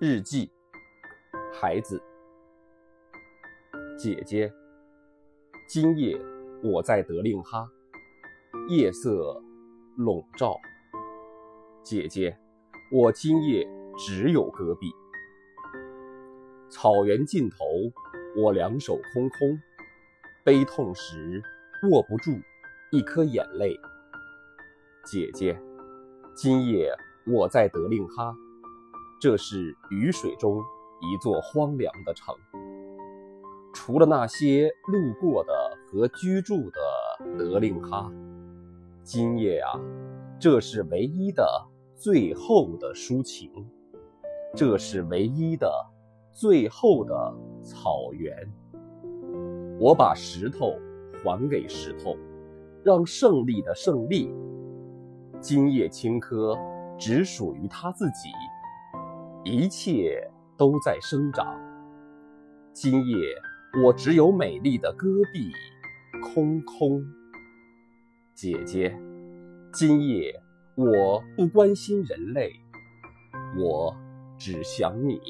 日记，孩子，姐姐。今夜我在德令哈，夜色笼罩。姐姐，我今夜只有戈壁。草原尽头，我两手空空，悲痛时握不住一颗眼泪。姐姐，今夜我在德令哈。这是雨水中一座荒凉的城，除了那些路过的和居住的德令哈，今夜啊，这是唯一的、最后的抒情，这是唯一的、最后的草原。我把石头还给石头，让胜利的胜利。今夜青稞只属于他自己。一切都在生长。今夜我只有美丽的戈壁，空空。姐姐，今夜我不关心人类，我只想你。